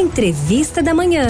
Entrevista da Manhã.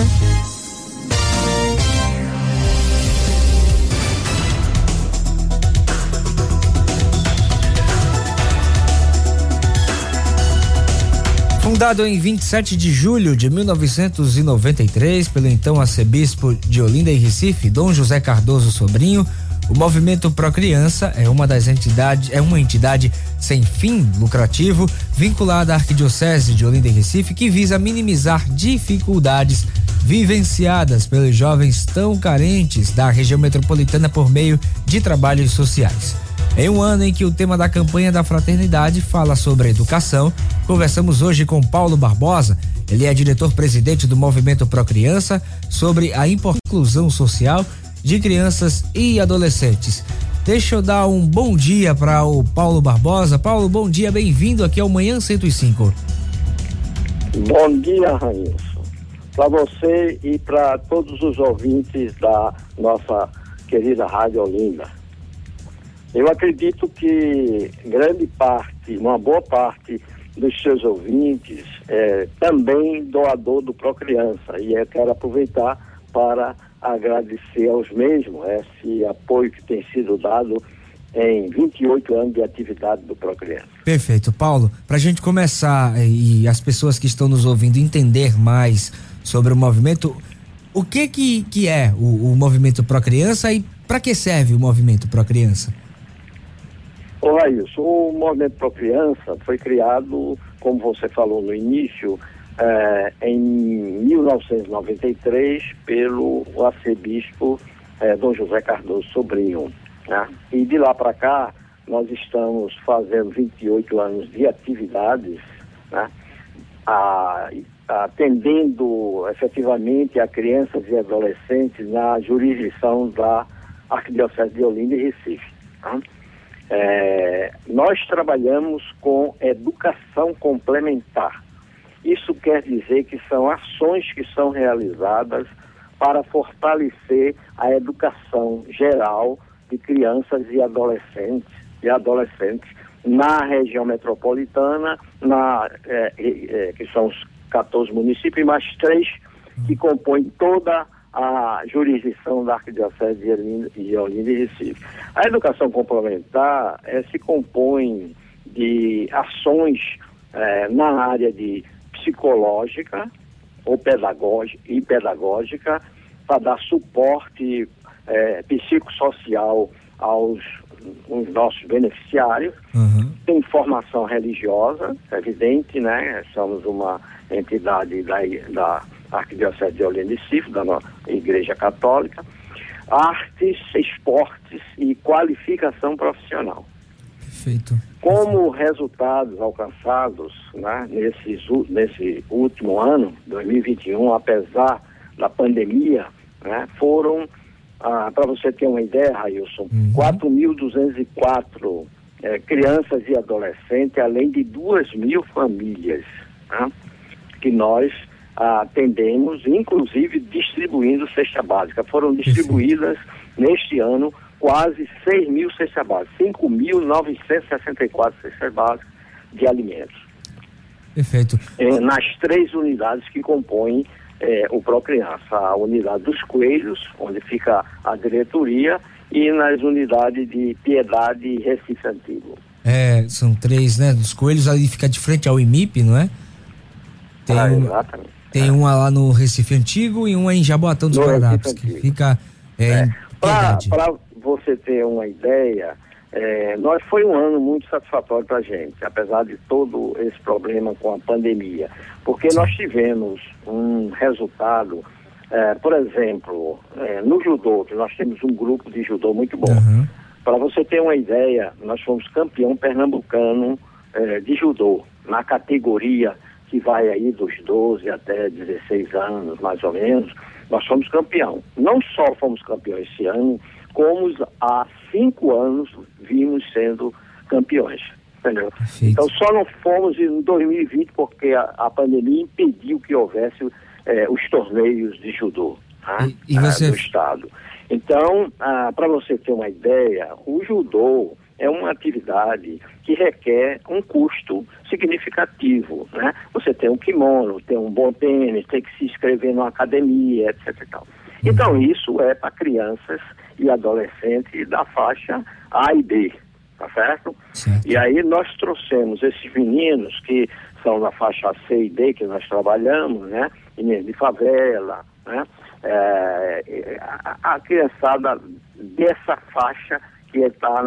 Fundado em 27 de julho de 1993 pelo então arcebispo de Olinda e Recife, Dom José Cardoso Sobrinho, o Movimento Pro Criança é uma das entidades, é uma entidade sem fim lucrativo vinculada à Arquidiocese de Olinda e Recife que visa minimizar dificuldades vivenciadas pelos jovens tão carentes da região metropolitana por meio de trabalhos sociais. Em um ano em que o tema da campanha da fraternidade fala sobre educação, conversamos hoje com Paulo Barbosa. Ele é diretor-presidente do Movimento Pro Criança sobre a inclusão social de crianças e adolescentes. Deixa eu dar um bom dia para o Paulo Barbosa. Paulo, bom dia, bem-vindo aqui ao Manhã 105. Bom dia, Raíssa. Para você e para todos os ouvintes da nossa querida Rádio Olinda. Eu acredito que grande parte, uma boa parte dos seus ouvintes é também doador do Procriança e eu quero aproveitar para agradecer aos mesmos esse apoio que tem sido dado em 28 anos de atividade do Procriança. Perfeito, Paulo. Para a gente começar eh, e as pessoas que estão nos ouvindo entender mais sobre o movimento, o que que, que é o, o movimento Procriança e para que serve o movimento Procriança? Olá, isso. O Movimento Pro Criança foi criado, como você falou no início, eh, em 1993 pelo arcebispo eh, Dom José Cardoso Sobrinho. Né? E de lá para cá, nós estamos fazendo 28 anos de atividades, né? a, atendendo efetivamente a crianças e adolescentes na jurisdição da Arquidiocese de Olinda e Recife. Né? É, nós trabalhamos com educação complementar. Isso quer dizer que são ações que são realizadas para fortalecer a educação geral de crianças e adolescentes e adolescentes na região metropolitana, na, é, é, que são os 14 municípios, mais três que compõem toda a jurisdição da Arquidiocese de Olinda, e Recife. A educação complementar é, se compõe de ações na área de psicológica ou pedagógica e pedagógica para dar suporte é, psicossocial aos nossos beneficiários. Uhum. Tem formação religiosa, evidente, né? Somos uma entidade da, da Arquidiocese de Olinda e Recife, da Igreja Católica, artes, esportes e qualificação profissional. Perfeito. Como resultados alcançados né, nesses, nesse último ano, 2021, apesar da pandemia, né, foram, ah, para você ter uma ideia, Railson, uhum. 4.204 eh, crianças e adolescentes, além de 2 mil famílias né, que nós atendemos, inclusive distribuindo cesta básica. Foram distribuídas neste ano quase 6 mil cestas básicas, 5.964 cestas básicas de alimentos. Perfeito. É, nas três unidades que compõem é, o Procriança, a unidade dos coelhos, onde fica a diretoria, e nas unidades de Piedade e Recife Antigo. É, são três, né? Dos coelhos ali fica de frente ao IMIP, não é? Tem ah, exatamente. Tem é. uma lá no Recife Antigo e uma em Jaboatão dos Guararapes, que fica é, é. Para você ter uma ideia, é, nós foi um ano muito satisfatório para a gente, apesar de todo esse problema com a pandemia, porque nós tivemos um resultado, é, por exemplo, é, no judô, que nós temos um grupo de judô muito bom. Uhum. Para você ter uma ideia, nós fomos campeão pernambucano é, de judô na categoria que vai aí dos 12 até 16 anos, mais ou menos, nós fomos campeão. Não só fomos campeão esse ano, como há cinco anos vimos sendo campeões. Entendeu? Então só não fomos em 2020 porque a, a pandemia impediu que houvesse eh, os torneios de judô tá? e, e você... do estado. Então, ah, para você ter uma ideia, o judô é uma atividade que que requer um custo significativo, né? Você tem um kimono, tem um bom tênis, tem que se inscrever numa academia, etc. E tal. Então uhum. isso é para crianças e adolescentes da faixa A e B, tá certo? certo? E aí nós trouxemos esses meninos que são da faixa C e D que nós trabalhamos, né? Meninos de favela, né? É, a, a criançada dessa faixa que está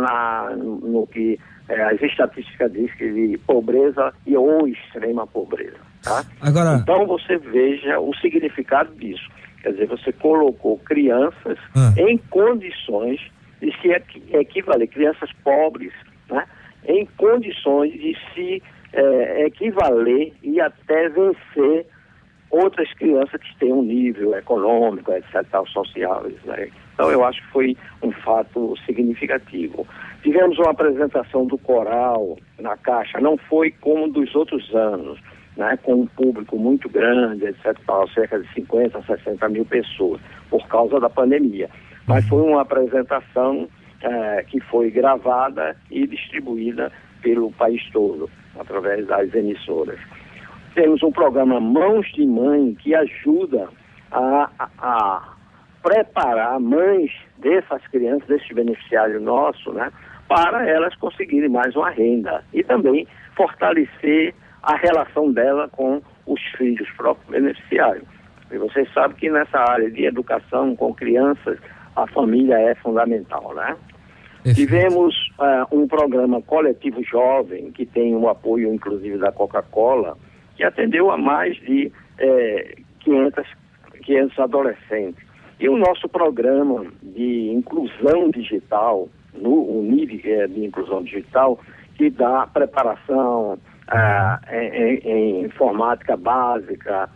no, no que é, as estatísticas dizem que de pobreza e ou extrema pobreza. Tá? Agora... Então você veja o significado disso. Quer dizer, você colocou crianças ah. em condições de se equivaler, crianças pobres, né? em condições de se é, equivaler e até vencer outras crianças que têm um nível econômico, etc., social. Né? Então, eu acho que foi um fato significativo. Tivemos uma apresentação do coral na Caixa, não foi como dos outros anos, né, com um público muito grande, etc., cerca de 50, 60 mil pessoas, por causa da pandemia. Mas foi uma apresentação é, que foi gravada e distribuída pelo país todo, através das emissoras. Temos um programa Mãos de Mãe que ajuda a, a, a preparar mães dessas crianças, desses beneficiários nossos, né, para elas conseguirem mais uma renda e também fortalecer a relação dela com os filhos próprios beneficiários. E vocês sabem que nessa área de educação com crianças, a família é fundamental, né? Tivemos uh, um programa coletivo jovem, que tem o apoio, inclusive, da Coca-Cola, que atendeu a mais de eh, 500, 500 adolescentes. E o nosso programa de inclusão digital, no, o nível eh, de inclusão digital, que dá preparação ah, em, em, informática básica,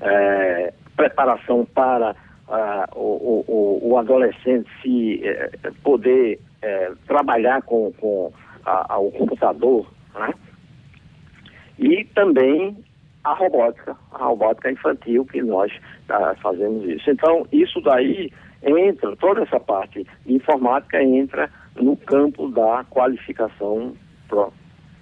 eh, preparação para ah, o, o, o, adolescente se eh, poder eh, trabalhar com, com a, a, o computador, né? E também a robótica, a robótica infantil que nós ah, fazemos isso. Então, isso daí entra, toda essa parte informática entra no campo da qualificação pro,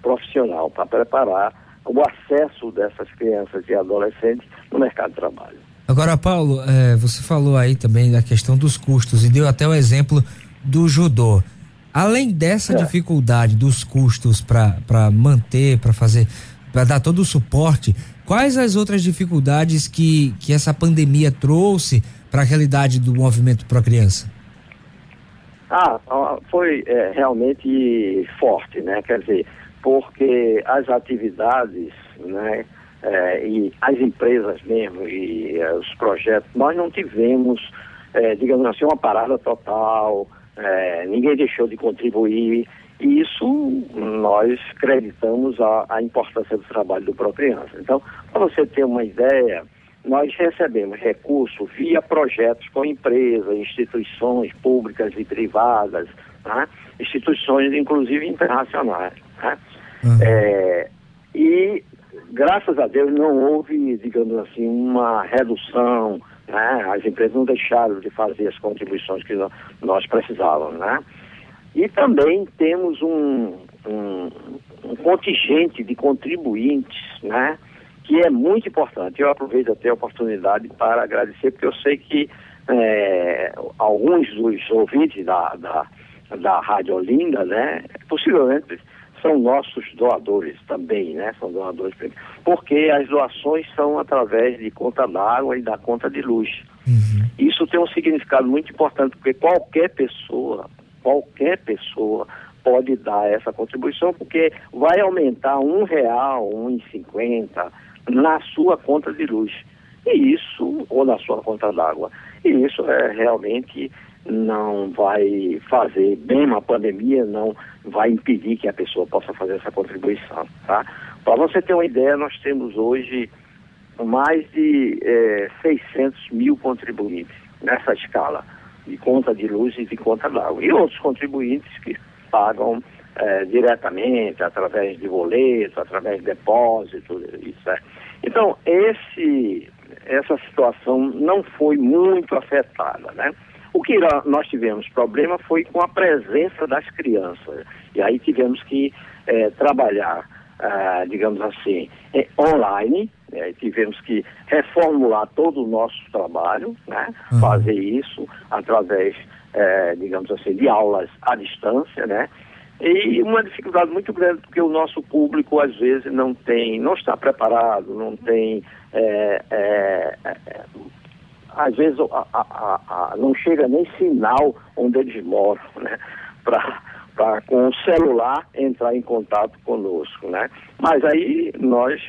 profissional, para preparar o acesso dessas crianças e adolescentes no mercado de trabalho. Agora, Paulo, é, você falou aí também da questão dos custos e deu até o exemplo do judô. Além dessa é. dificuldade dos custos para manter, para fazer, para dar todo o suporte, quais as outras dificuldades que, que essa pandemia trouxe para a realidade do movimento Pro Criança? Ah, foi é, realmente forte, né? Quer dizer, porque as atividades, né? É, e as empresas mesmo e é, os projetos, nós não tivemos, é, digamos assim, uma parada total, é, ninguém deixou de contribuir, e isso nós acreditamos a, a importância do trabalho do próprio criança. Então, para você ter uma ideia, nós recebemos recursos via projetos com empresas, instituições públicas e privadas, né? instituições inclusive internacionais. Né? Uhum. É, e graças a Deus não houve, digamos assim, uma redução, né? as empresas não deixaram de fazer as contribuições que nós precisávamos. Né? E também temos um, um, um contingente de contribuintes, né? que é muito importante. Eu aproveito até a oportunidade para agradecer, porque eu sei que é, alguns dos ouvintes da, da, da Rádio Olinda, né, possivelmente são nossos doadores também, né, são doadores, porque as doações são através de conta d'água e da conta de luz. Uhum. Isso tem um significado muito importante, porque qualquer pessoa, qualquer pessoa pode dar essa contribuição, porque vai aumentar um real, um e cinquenta, na sua conta de luz. E isso, ou na sua conta d'água. E isso é realmente não vai fazer bem uma pandemia, não vai impedir que a pessoa possa fazer essa contribuição, tá? Para você ter uma ideia, nós temos hoje mais de é, 600 mil contribuintes nessa escala de conta de luz e de conta d'água. E outros contribuintes que pagam é, diretamente, através de boleto, através de depósito, isso é. Então, esse, essa situação não foi muito afetada, né? O que nós tivemos problema foi com a presença das crianças. E aí tivemos que é, trabalhar, ah, digamos assim, é, online, né? tivemos que reformular todo o nosso trabalho, né? Uhum. fazer isso através, é, digamos assim, de aulas à distância, né? E uma dificuldade muito grande, porque o nosso público, às vezes, não tem, não está preparado, não tem. É, é, às vezes a, a, a, não chega nem sinal onde eles moram, né? Para com o celular entrar em contato conosco, né? Mas aí nós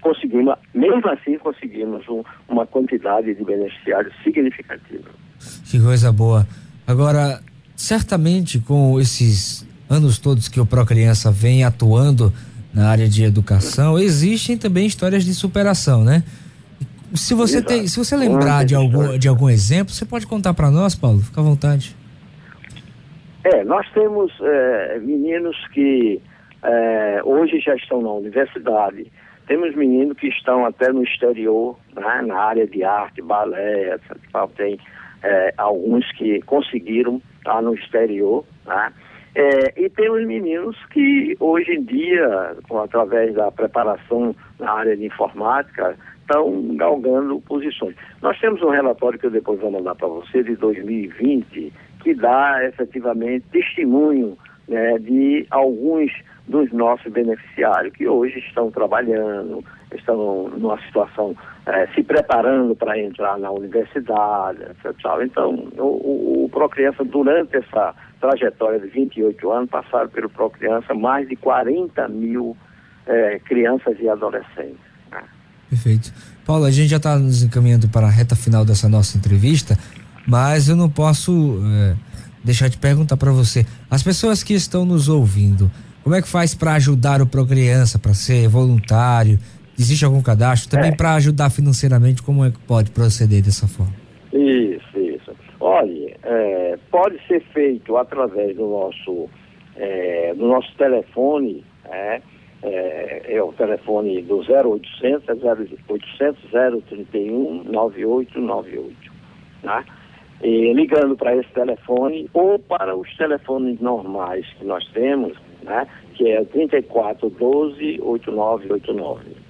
conseguimos, mesmo assim conseguimos um, uma quantidade de beneficiários significativa. Que coisa boa. Agora, certamente com esses anos todos que o Procriança vem atuando na área de educação, existem também histórias de superação, né? Se você Exato. tem, se você lembrar de algum, de algum exemplo, você pode contar para nós, Paulo? Fica à vontade. É, nós temos é, meninos que é, hoje já estão na universidade, temos meninos que estão até no exterior, né, na área de arte, balé, etc. Tem é, alguns que conseguiram estar no exterior, né? É, e temos meninos que hoje em dia, com, através da preparação na área de informática, estão galgando posições. Nós temos um relatório que eu depois vou mandar para você, de 2020, que dá efetivamente testemunho né, de alguns dos nossos beneficiários que hoje estão trabalhando, estão numa situação eh, se preparando para entrar na universidade, etc. Então, o, o, o Procriança, durante essa trajetória de 28 anos, passaram pelo Procriança mais de 40 mil eh, crianças e adolescentes. Perfeito. Paulo, a gente já está nos encaminhando para a reta final dessa nossa entrevista, mas eu não posso eh, deixar de perguntar para você. As pessoas que estão nos ouvindo, como é que faz para ajudar o Procriança, para ser voluntário? Existe algum cadastro? Também é. para ajudar financeiramente, como é que pode proceder dessa forma? Isso, isso. Olha, é, pode ser feito através do nosso, é, do nosso telefone, é, é, é, o telefone do 0800, é 0800 031 9898, né? E ligando para esse telefone ou para os telefones normais que nós temos, né? Que é 3412 8989.